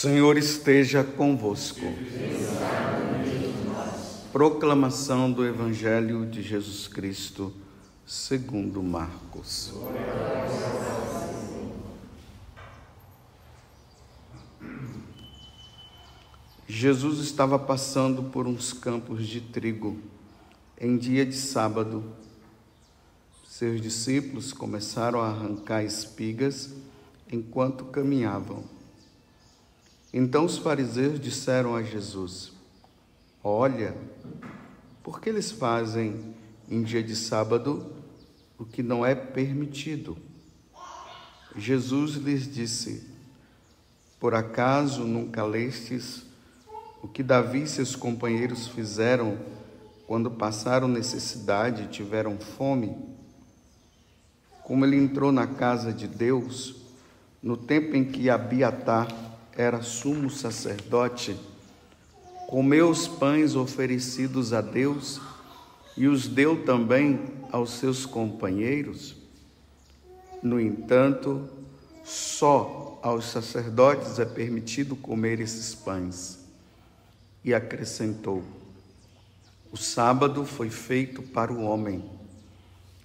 Senhor esteja convosco. Proclamação do Evangelho de Jesus Cristo, segundo Marcos. Jesus estava passando por uns campos de trigo em dia de sábado. Seus discípulos começaram a arrancar espigas enquanto caminhavam. Então os fariseus disseram a Jesus: Olha, por que eles fazem em dia de sábado o que não é permitido? Jesus lhes disse: Por acaso nunca lestes o que Davi e seus companheiros fizeram quando passaram necessidade e tiveram fome? Como ele entrou na casa de Deus no tempo em que Abiatar era sumo sacerdote, comeu os pães oferecidos a Deus e os deu também aos seus companheiros. No entanto, só aos sacerdotes é permitido comer esses pães. E acrescentou: O sábado foi feito para o homem,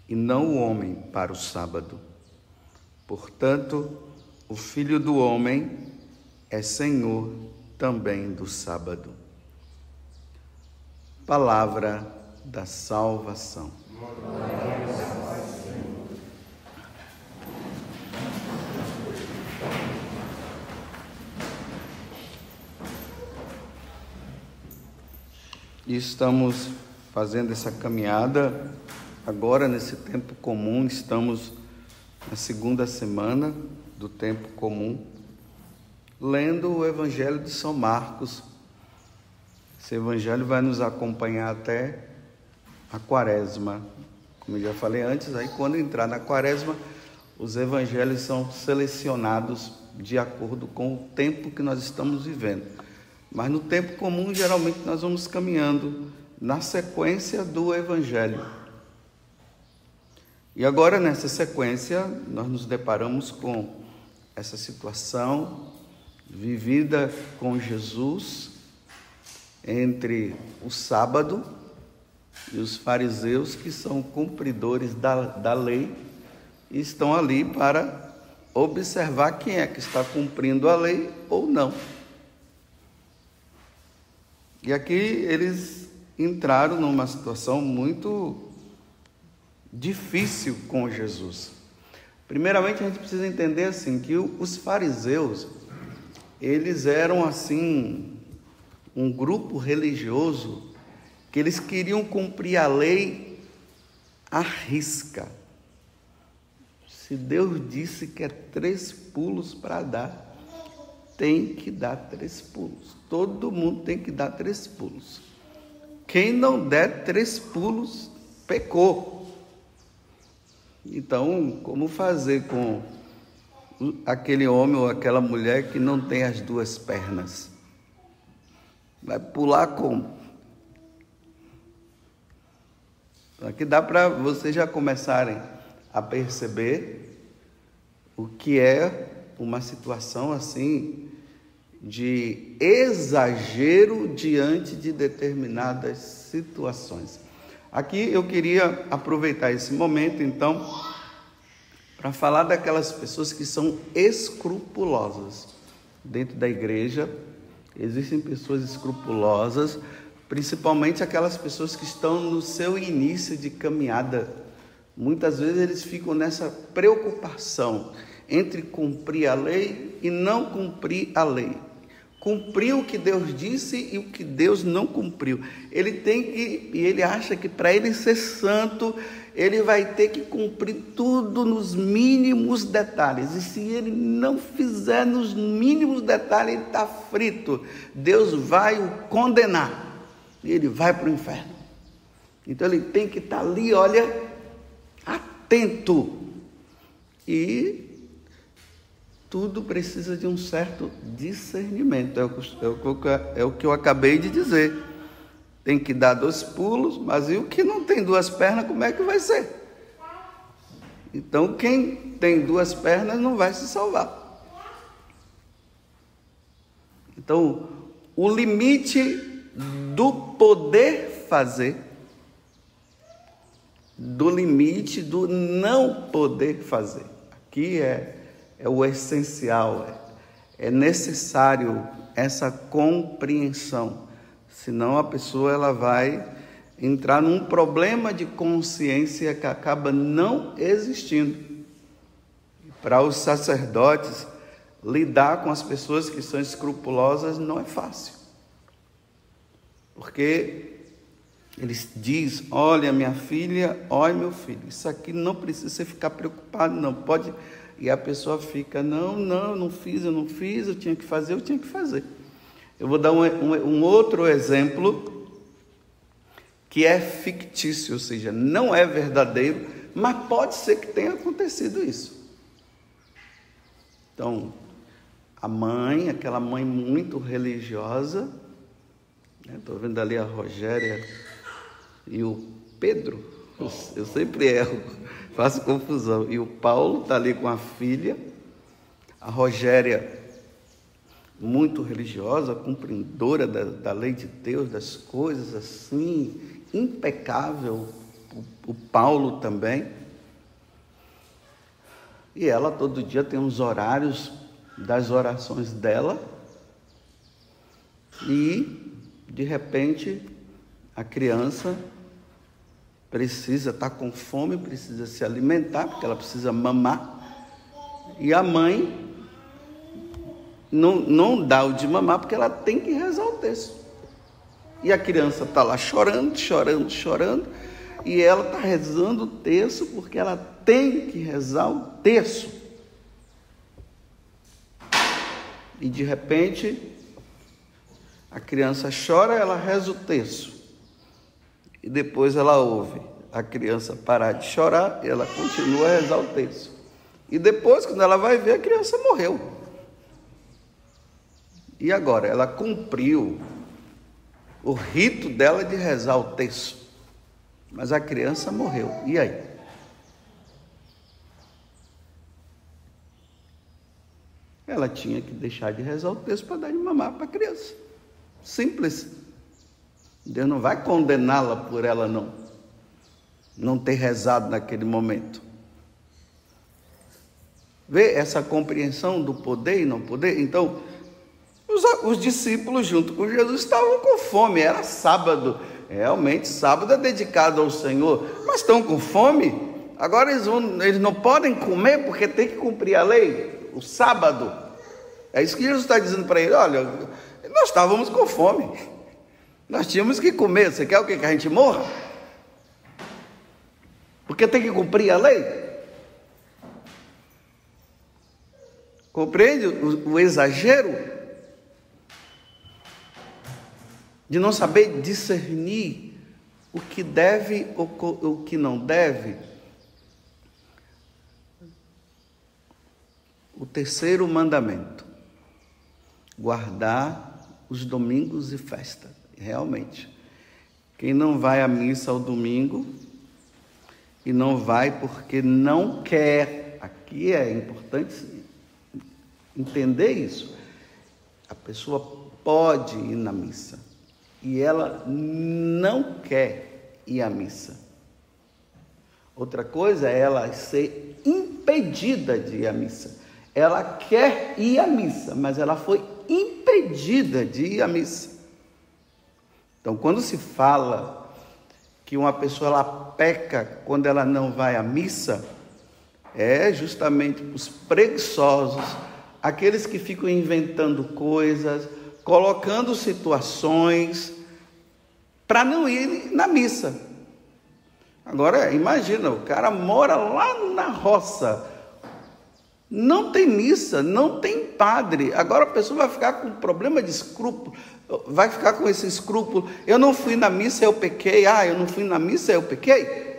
e não o homem para o sábado. Portanto, o filho do homem é Senhor também do sábado. Palavra da salvação. E estamos fazendo essa caminhada agora nesse tempo comum, estamos na segunda semana do tempo comum lendo o Evangelho de São Marcos. Esse Evangelho vai nos acompanhar até a Quaresma. Como eu já falei antes, aí quando entrar na Quaresma, os Evangelhos são selecionados de acordo com o tempo que nós estamos vivendo. Mas no tempo comum, geralmente, nós vamos caminhando na sequência do Evangelho. E agora, nessa sequência, nós nos deparamos com essa situação vivida com Jesus entre o sábado e os fariseus, que são cumpridores da, da lei, e estão ali para observar quem é que está cumprindo a lei ou não. E aqui eles entraram numa situação muito difícil com Jesus. Primeiramente, a gente precisa entender assim que os fariseus eles eram assim um grupo religioso que eles queriam cumprir a lei à risca. Se Deus disse que é três pulos para dar, tem que dar três pulos. Todo mundo tem que dar três pulos. Quem não der três pulos, pecou. Então, como fazer com aquele homem ou aquela mulher que não tem as duas pernas? Vai pular como? Então, aqui dá para vocês já começarem a perceber o que é uma situação assim de exagero diante de determinadas situações. Aqui eu queria aproveitar esse momento, então, para falar daquelas pessoas que são escrupulosas. Dentro da igreja existem pessoas escrupulosas, principalmente aquelas pessoas que estão no seu início de caminhada. Muitas vezes eles ficam nessa preocupação entre cumprir a lei e não cumprir a lei. Cumpriu o que Deus disse e o que Deus não cumpriu. Ele tem que, e ele acha que para ele ser santo, ele vai ter que cumprir tudo nos mínimos detalhes. E se ele não fizer nos mínimos detalhes, ele está frito. Deus vai o condenar. E ele vai para o inferno. Então ele tem que estar tá ali, olha, atento. E tudo precisa de um certo discernimento. É o, é, é o que eu acabei de dizer tem que dar dois pulos, mas e o que não tem duas pernas, como é que vai ser? Então, quem tem duas pernas não vai se salvar. Então, o limite do poder fazer, do limite do não poder fazer. Aqui é, é o essencial, é, é necessário essa compreensão, senão a pessoa ela vai entrar num problema de consciência que acaba não existindo. Para os sacerdotes, lidar com as pessoas que são escrupulosas não é fácil. Porque eles diz: "Olha, minha filha, olha meu filho, isso aqui não precisa você ficar preocupado, não pode". E a pessoa fica: "Não, não, não fiz, eu não fiz, eu tinha que fazer, eu tinha que fazer". Eu vou dar um, um, um outro exemplo que é fictício, ou seja, não é verdadeiro, mas pode ser que tenha acontecido isso. Então, a mãe, aquela mãe muito religiosa, estou né? vendo ali a Rogéria e o Pedro, eu sempre erro, faço confusão, e o Paulo está ali com a filha, a Rogéria, muito religiosa, cumpridora da, da lei de Deus, das coisas assim, impecável, o, o Paulo também. E ela todo dia tem uns horários das orações dela. E de repente a criança precisa estar tá com fome, precisa se alimentar, porque ela precisa mamar. E a mãe não, não dá o de mamar porque ela tem que rezar o texto. E a criança está lá chorando, chorando, chorando, e ela está rezando o texto porque ela tem que rezar o texto. E de repente, a criança chora, ela reza o texto. E depois ela ouve a criança parar de chorar, e ela continua a rezar o texto. E depois, quando ela vai ver, a criança morreu. E agora? Ela cumpriu o rito dela de rezar o texto. Mas a criança morreu. E aí? ela tinha que deixar de rezar o texto para dar de mamar para a criança. Simples. Deus não vai condená-la por ela não não ter rezado naquele momento. Vê essa compreensão do poder e não poder? Então, os, os discípulos junto com Jesus estavam com fome, era sábado. Realmente, sábado é dedicado ao Senhor, mas estão com fome. Agora eles, vão, eles não podem comer porque tem que cumprir a lei, o sábado. É isso que Jesus está dizendo para ele: olha, nós estávamos com fome, nós tínhamos que comer. Você quer o que? Que a gente morra? Porque tem que cumprir a lei. Compreende o, o exagero de não saber discernir o que deve ou o que não deve? O terceiro mandamento guardar os domingos e festa. Realmente. Quem não vai à missa ao domingo e não vai porque não quer, aqui é importante entender isso. A pessoa pode ir na missa e ela não quer ir à missa. Outra coisa é ela ser impedida de ir à missa. Ela quer ir à missa, mas ela foi impedida de ir à missa. Então, quando se fala que uma pessoa ela peca quando ela não vai à missa, é justamente os preguiçosos, aqueles que ficam inventando coisas, colocando situações para não ir na missa. Agora, imagina, o cara mora lá na roça, não tem missa, não tem padre. Agora a pessoa vai ficar com problema de escrúpulo, vai ficar com esse escrúpulo. Eu não fui na missa, eu pequei. Ah, eu não fui na missa, eu pequei.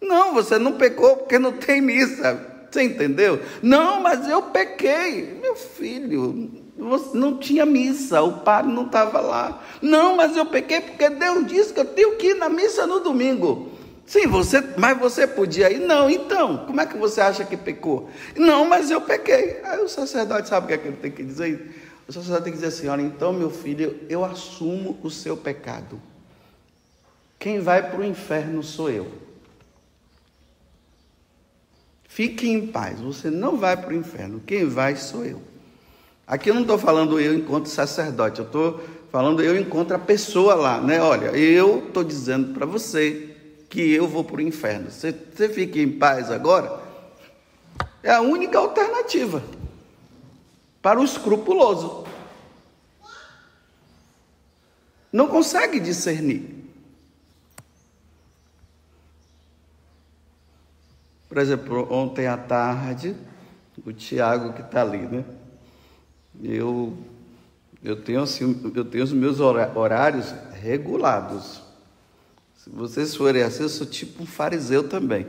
Não, você não pecou porque não tem missa. Você entendeu? Não, mas eu pequei. Meu filho, não tinha missa, o padre não estava lá. Não, mas eu pequei porque Deus disse que eu tenho que ir na missa no domingo. Sim, você, mas você podia ir? Não, então, como é que você acha que pecou? Não, mas eu pequei. Aí o sacerdote sabe o que é que ele tem que dizer? o sacerdote tem que dizer assim: olha, então, meu filho, eu assumo o seu pecado. Quem vai para o inferno sou eu. Fique em paz, você não vai para o inferno, quem vai sou eu. Aqui eu não estou falando eu enquanto sacerdote, eu estou falando eu encontro a pessoa lá, né? Olha, eu estou dizendo para você que eu vou para o inferno. Você, você fica em paz agora? É a única alternativa para o escrupuloso. Não consegue discernir. Por exemplo, ontem à tarde, o Tiago que está ali, né? Eu, eu, tenho, assim, eu tenho os meus horários regulados. Se vocês forem assim, eu sou tipo um fariseu também.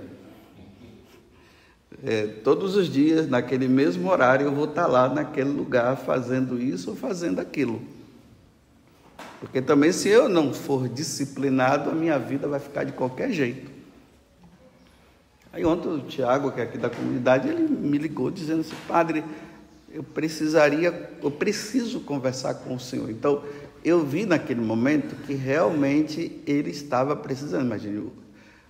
É, todos os dias, naquele mesmo horário, eu vou estar lá naquele lugar fazendo isso ou fazendo aquilo. Porque também, se eu não for disciplinado, a minha vida vai ficar de qualquer jeito. Aí ontem o Tiago, que é aqui da comunidade, ele me ligou dizendo assim, padre, eu precisaria, eu preciso conversar com o senhor. Então, eu vi naquele momento que realmente ele estava precisando. Imagine,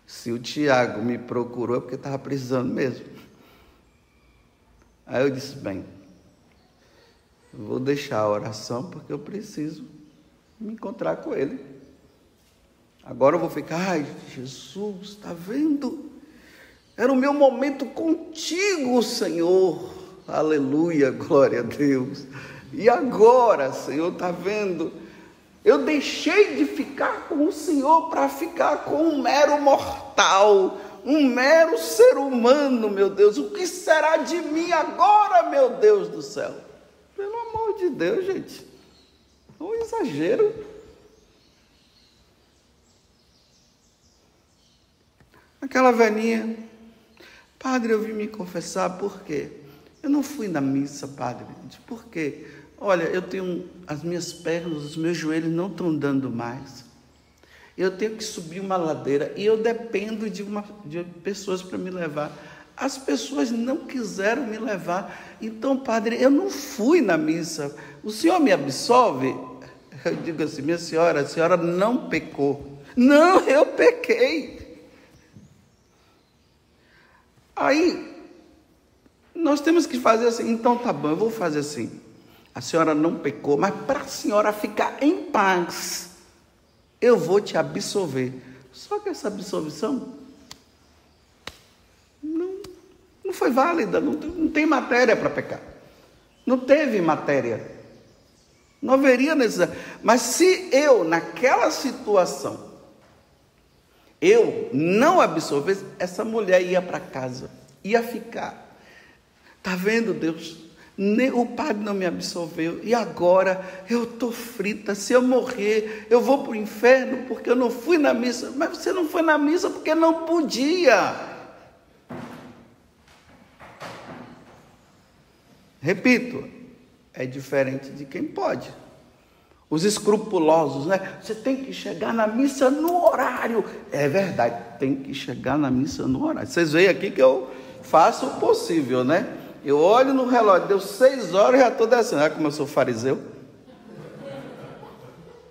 se o Tiago me procurou é porque estava precisando mesmo. Aí eu disse: bem, vou deixar a oração porque eu preciso me encontrar com ele. Agora eu vou ficar, ai, Jesus, está vendo? Era o meu momento contigo, Senhor. Aleluia, glória a Deus. E agora, Senhor, está vendo? Eu deixei de ficar com o Senhor para ficar com um mero mortal, um mero ser humano, meu Deus. O que será de mim agora, meu Deus do céu? Pelo amor de Deus, gente. É um exagero. Aquela velhinha, padre, eu vim me confessar, por quê? Eu não fui na missa, padre. Por quê? Olha, eu tenho as minhas pernas, os meus joelhos não estão dando mais. Eu tenho que subir uma ladeira e eu dependo de, uma, de pessoas para me levar. As pessoas não quiseram me levar. Então, padre, eu não fui na missa. O senhor me absolve? Eu digo assim, minha senhora, a senhora não pecou. Não, eu pequei. Aí, nós temos que fazer assim. Então, tá bom, eu vou fazer assim. A senhora não pecou, mas para a senhora ficar em paz eu vou te absolver. Só que essa absolvição não, não foi válida, não, não tem matéria para pecar. Não teve matéria. Não haveria necessidade. Mas se eu, naquela situação, eu não absolvesse, essa mulher ia para casa, ia ficar. Está vendo, Deus? o padre não me absolveu, e agora eu estou frita. Se eu morrer, eu vou para o inferno porque eu não fui na missa. Mas você não foi na missa porque não podia. Repito, é diferente de quem pode. Os escrupulosos, né? Você tem que chegar na missa no horário. É verdade, tem que chegar na missa no horário. Vocês veem aqui que eu faço o possível, né? Eu olho no relógio, deu seis horas e já estou descendo. Olha como eu sou fariseu.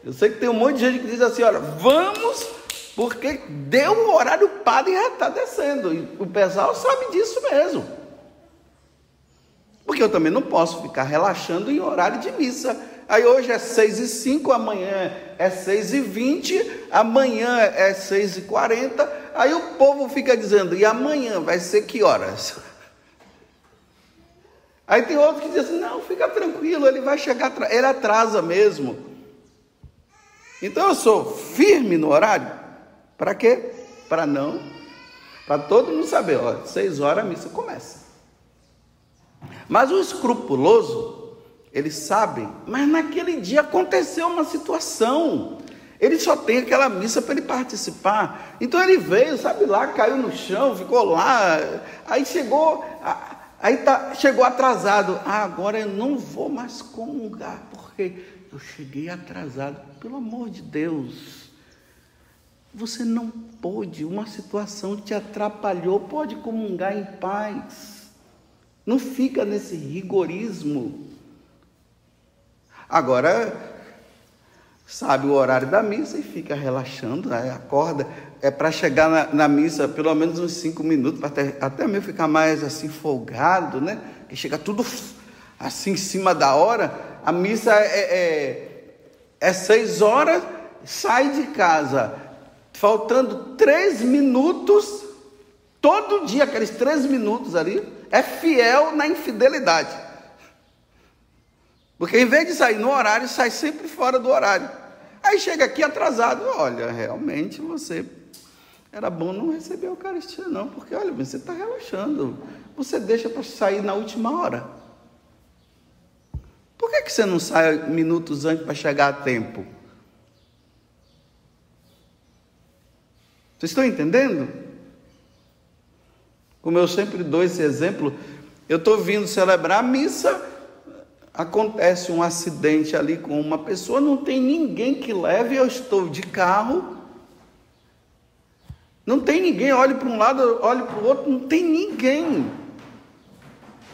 Eu sei que tem um monte de gente que diz assim: olha, vamos, porque deu o horário, padre já está descendo. E o pessoal sabe disso mesmo. Porque eu também não posso ficar relaxando em horário de missa. Aí hoje é seis e cinco, amanhã é seis e vinte, amanhã é seis e quarenta. Aí o povo fica dizendo, e amanhã vai ser que horas? Aí tem outros que dizem assim, não, fica tranquilo, ele vai chegar, ele atrasa mesmo. Então eu sou firme no horário. Para quê? Para não, para todo mundo saber, ó, seis horas a missa começa. Mas o escrupuloso, eles sabem, mas naquele dia aconteceu uma situação. Ele só tem aquela missa para ele participar. Então ele veio, sabe lá, caiu no chão, ficou lá. Aí chegou, Aí tá, chegou atrasado. Ah, agora eu não vou mais comungar, porque eu cheguei atrasado. Pelo amor de Deus. Você não pode, uma situação te atrapalhou, pode comungar em paz. Não fica nesse rigorismo. Agora, sabe o horário da missa e fica relaxando, né? acorda. É para chegar na, na, missa pelo menos uns cinco minutos, até, até mesmo ficar mais assim folgado, né? Que chega tudo assim em cima da hora. A missa é, é, é seis horas, sai de casa, faltando três minutos, todo dia, aqueles três minutos ali, é fiel na infidelidade. Porque em vez de sair no horário, sai sempre fora do horário. Aí chega aqui atrasado, olha, realmente você era bom não receber a Eucaristia, não, porque olha, você está relaxando. Você deixa para sair na última hora. Por que, que você não sai minutos antes para chegar a tempo? Vocês estão entendendo? Como eu sempre dou esse exemplo, eu estou vindo celebrar a missa acontece um acidente ali com uma pessoa, não tem ninguém que leve, eu estou de carro, não tem ninguém, olhe para um lado, olhe para o outro, não tem ninguém.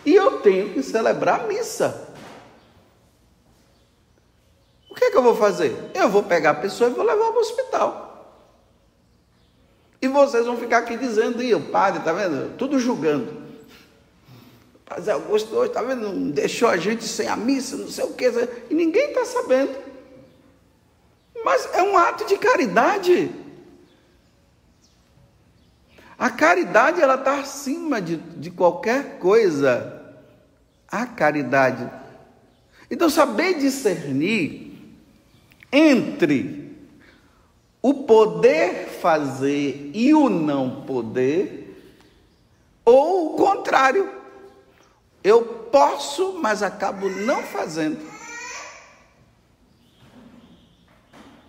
E eu tenho que celebrar a missa. O que é que eu vou fazer? Eu vou pegar a pessoa e vou levar para o hospital. E vocês vão ficar aqui dizendo, e o padre, está vendo? Tudo julgando. Padre Augusto hoje, está vendo? Não deixou a gente sem a missa, não sei o que, e ninguém está sabendo. Mas é um ato de caridade. A caridade, ela está acima de, de qualquer coisa. A caridade. Então, saber discernir entre o poder fazer e o não poder, ou o contrário. Eu posso, mas acabo não fazendo.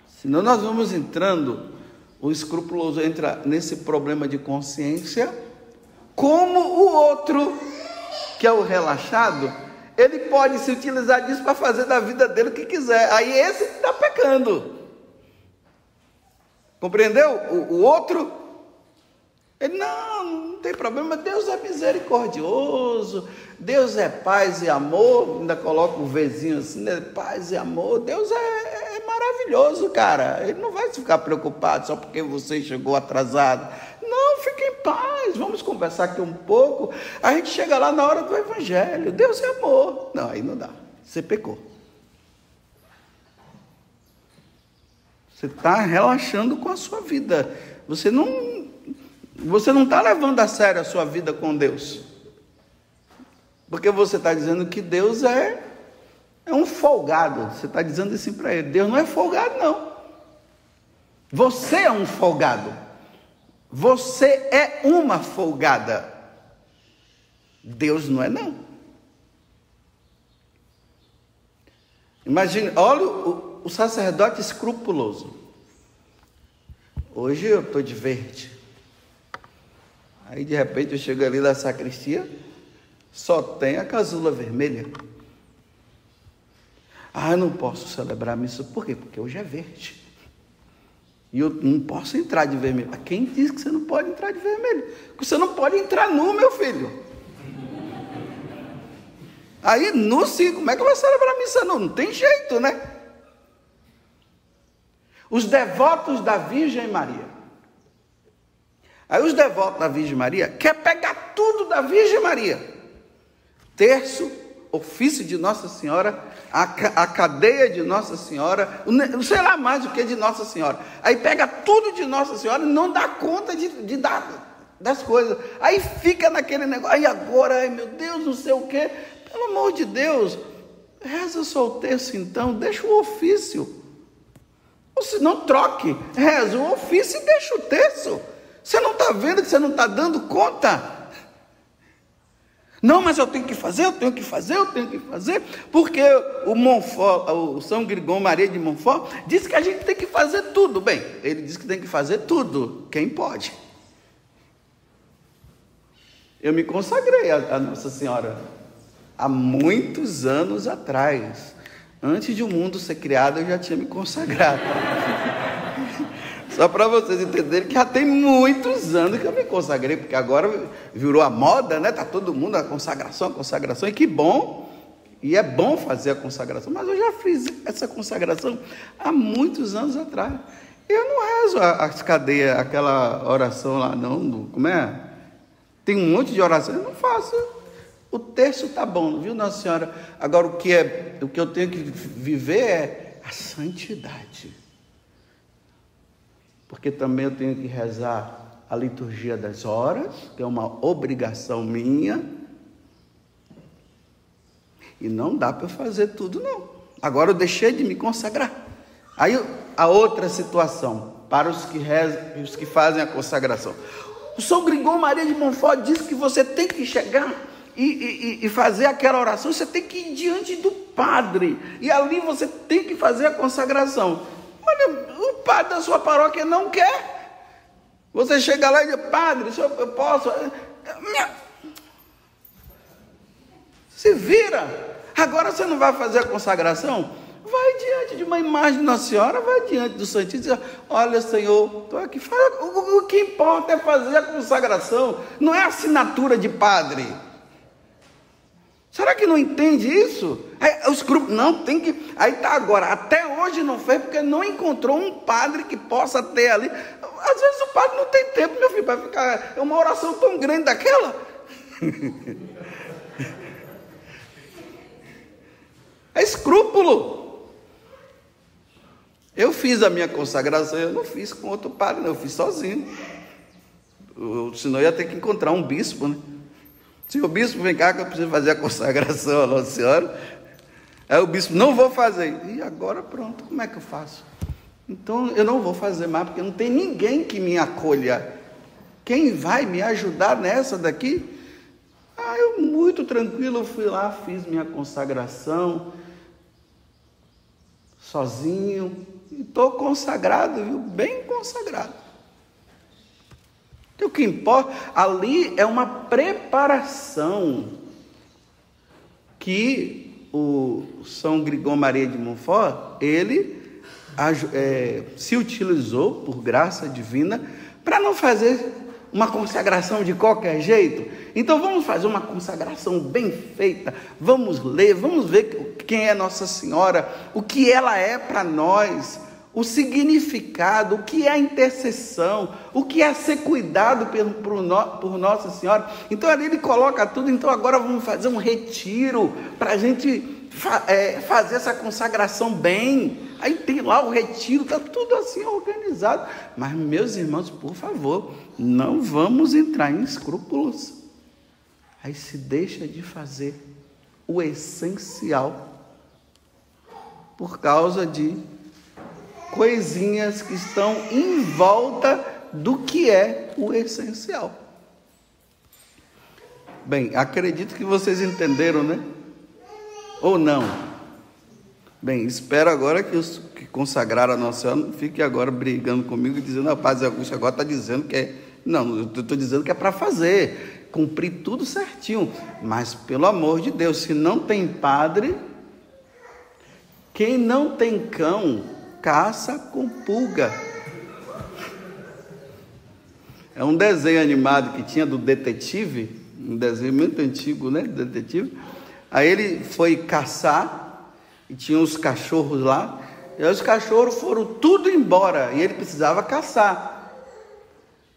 Senão nós vamos entrando, o escrupuloso entra nesse problema de consciência, como o outro, que é o relaxado, ele pode se utilizar disso para fazer da vida dele o que quiser. Aí esse está pecando. Compreendeu? O, o outro ele, não, não tem problema, Deus é misericordioso, Deus é paz e amor, ainda coloca um vizinho assim, né? paz e amor, Deus é, é, maravilhoso, cara, Ele não vai ficar preocupado só porque você chegou atrasado, não, fique em paz, vamos conversar aqui um pouco, a gente chega lá na hora do Evangelho, Deus é amor, não, aí não dá, você pecou. Você está relaxando com a sua vida, você não você não está levando a sério a sua vida com Deus. Porque você está dizendo que Deus é, é um folgado. Você está dizendo assim para ele: Deus não é folgado, não. Você é um folgado. Você é uma folgada. Deus não é, não. Imagine, olha o, o sacerdote escrupuloso. Hoje eu estou de verde. Aí de repente eu chego ali na sacristia, só tem a casula vermelha. Ah, não posso celebrar a missa. Por quê? Porque hoje é verde. E eu não posso entrar de vermelho. Quem diz que você não pode entrar de vermelho? Porque você não pode entrar nu, meu filho. Aí, nu sim, como é que vou celebrar a missa? Não, não tem jeito, né? Os devotos da Virgem Maria Aí os devotos da Virgem Maria quer pegar tudo da Virgem Maria. Terço, ofício de Nossa Senhora, a, a cadeia de Nossa Senhora, sei lá mais o que de Nossa Senhora. Aí pega tudo de Nossa Senhora e não dá conta de, de dar das coisas. Aí fica naquele negócio, aí agora, ai meu Deus, não sei o que. Pelo amor de Deus, reza só o terço então, deixa o ofício. Ou se não troque, reza o ofício e deixa o terço. Você não está vendo que você não está dando conta? Não, mas eu tenho que fazer, eu tenho que fazer, eu tenho que fazer, porque o Monfort, o São Grigão Maria de Monfort, diz que a gente tem que fazer tudo. Bem, ele diz que tem que fazer tudo, quem pode. Eu me consagrei a Nossa Senhora há muitos anos atrás. Antes de o mundo ser criado, eu já tinha me consagrado. Só para vocês entenderem que já tem muitos anos que eu me consagrei, porque agora virou a moda, né? Tá todo mundo a consagração, a consagração, e que bom E é bom fazer a consagração, mas eu já fiz essa consagração há muitos anos atrás. Eu não rezo as cadeias, aquela oração lá, não. Como é? Tem um monte de oração, eu não faço. O terço está bom, viu, Nossa Senhora? Agora o que, é, o que eu tenho que viver é a santidade. Porque também eu tenho que rezar a liturgia das horas, que é uma obrigação minha. E não dá para fazer tudo, não. Agora eu deixei de me consagrar. Aí a outra situação, para os que, rezam, os que fazem a consagração. O São Gregório Maria de Montfort diz que você tem que chegar e, e, e, fazer aquela oração, você tem que ir diante do padre. E ali você tem que fazer a consagração. Olha, padre da sua paróquia não quer. Você chega lá e diz, padre, eu posso. Se vira. Agora você não vai fazer a consagração? Vai diante de uma imagem de Nossa Senhora, vai diante do Santíssimo e diz: Olha, Senhor, estou aqui. O, o que importa é fazer a consagração, não é assinatura de padre. Será que não entende isso? Aí, os grupos, não, tem que. Aí está agora, até hoje não fez, porque não encontrou um padre que possa ter ali. Às vezes o padre não tem tempo, meu filho, para ficar. É uma oração tão grande daquela. é escrúpulo. Eu fiz a minha consagração, eu não fiz com outro padre, não, eu fiz sozinho. Eu, senão eu ia ter que encontrar um bispo, né? Senhor bispo, vem cá que eu preciso fazer a consagração à Nossa Senhora. Aí o bispo, não vou fazer. E agora pronto, como é que eu faço? Então eu não vou fazer mais, porque não tem ninguém que me acolha. Quem vai me ajudar nessa daqui? Ah, eu muito tranquilo, fui lá, fiz minha consagração, sozinho, e estou consagrado, viu? Bem consagrado. Então, o que importa ali é uma preparação que o São Grigão Maria de Montfort, ele é, se utilizou por graça divina para não fazer uma consagração de qualquer jeito. Então vamos fazer uma consagração bem feita. Vamos ler, vamos ver quem é Nossa Senhora, o que ela é para nós o significado, o que é a intercessão, o que é ser cuidado por, Nossa Senhora. Então ali ele coloca tudo. Então agora vamos fazer um retiro para a gente é, fazer essa consagração bem. Aí tem lá o retiro, está tudo assim organizado. Mas, meus irmãos, por favor, não vamos entrar em escrúpulos. Aí se deixa de fazer o essencial por causa de coisinhas que estão em volta do que é o essencial. Bem, acredito que vocês entenderam, né? Ou não? Bem, espero agora que os que consagraram a Nossa não fiquem agora brigando comigo e dizendo, rapaz, Augusto agora está dizendo que é. Não, eu estou dizendo que é para fazer, cumprir tudo certinho. Mas, pelo amor de Deus, se não tem padre, quem não tem cão, caça com pulga. É um desenho animado que tinha do detetive, um desenho muito antigo, né? Detetive. Aí ele foi caçar e tinha os cachorros lá. E os cachorros foram tudo embora e ele precisava caçar.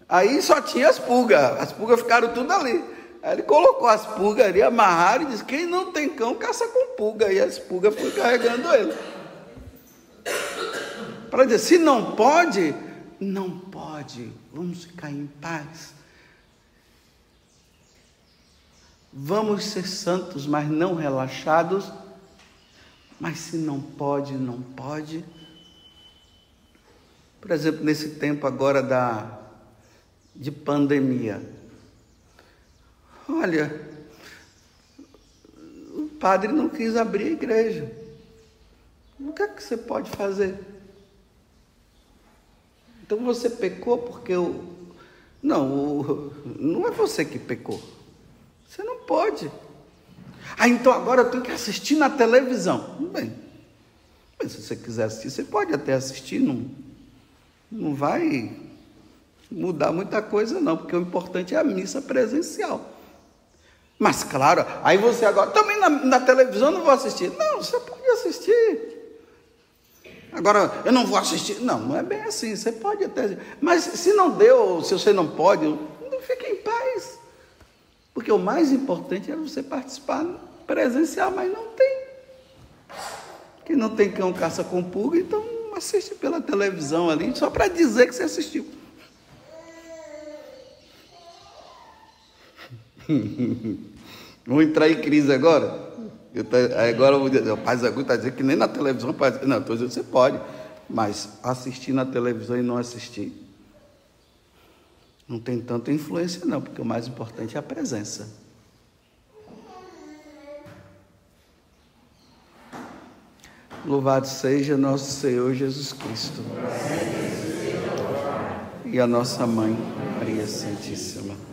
Aí só tinha as pulgas, as pulgas ficaram tudo ali. Aí ele colocou as pulgas ali, amarraram e disse: Quem não tem cão, caça com pulga. E as pulgas foram carregando ele. Para dizer, se não pode, não pode, vamos ficar em paz. Vamos ser santos, mas não relaxados. Mas se não pode, não pode. Por exemplo, nesse tempo agora da de pandemia. Olha, o padre não quis abrir a igreja. O que é que você pode fazer? Então você pecou porque o. Não, não é você que pecou. Você não pode. Ah, então agora eu tenho que assistir na televisão. Bem, mas se você quiser assistir, você pode até assistir, não, não vai mudar muita coisa, não, porque o importante é a missa presencial. Mas claro, aí você agora, também na, na televisão não vou assistir. Não, você pode assistir. Agora, eu não vou assistir. Não, não é bem assim. Você pode até. Mas se não deu, se você não pode, fique em paz. Porque o mais importante é você participar presencial, mas não tem. Que não tem cão caça com pulga, então assiste pela televisão ali, só para dizer que você assistiu. Vamos entrar em crise agora? Tá, agora o Pai Zagu está dizendo que nem na televisão pode. Não, estou dizendo você pode, mas assistir na televisão e não assistir não tem tanta influência, não, porque o mais importante é a presença. Louvado seja nosso Senhor Jesus Cristo. E a nossa mãe, Maria Santíssima.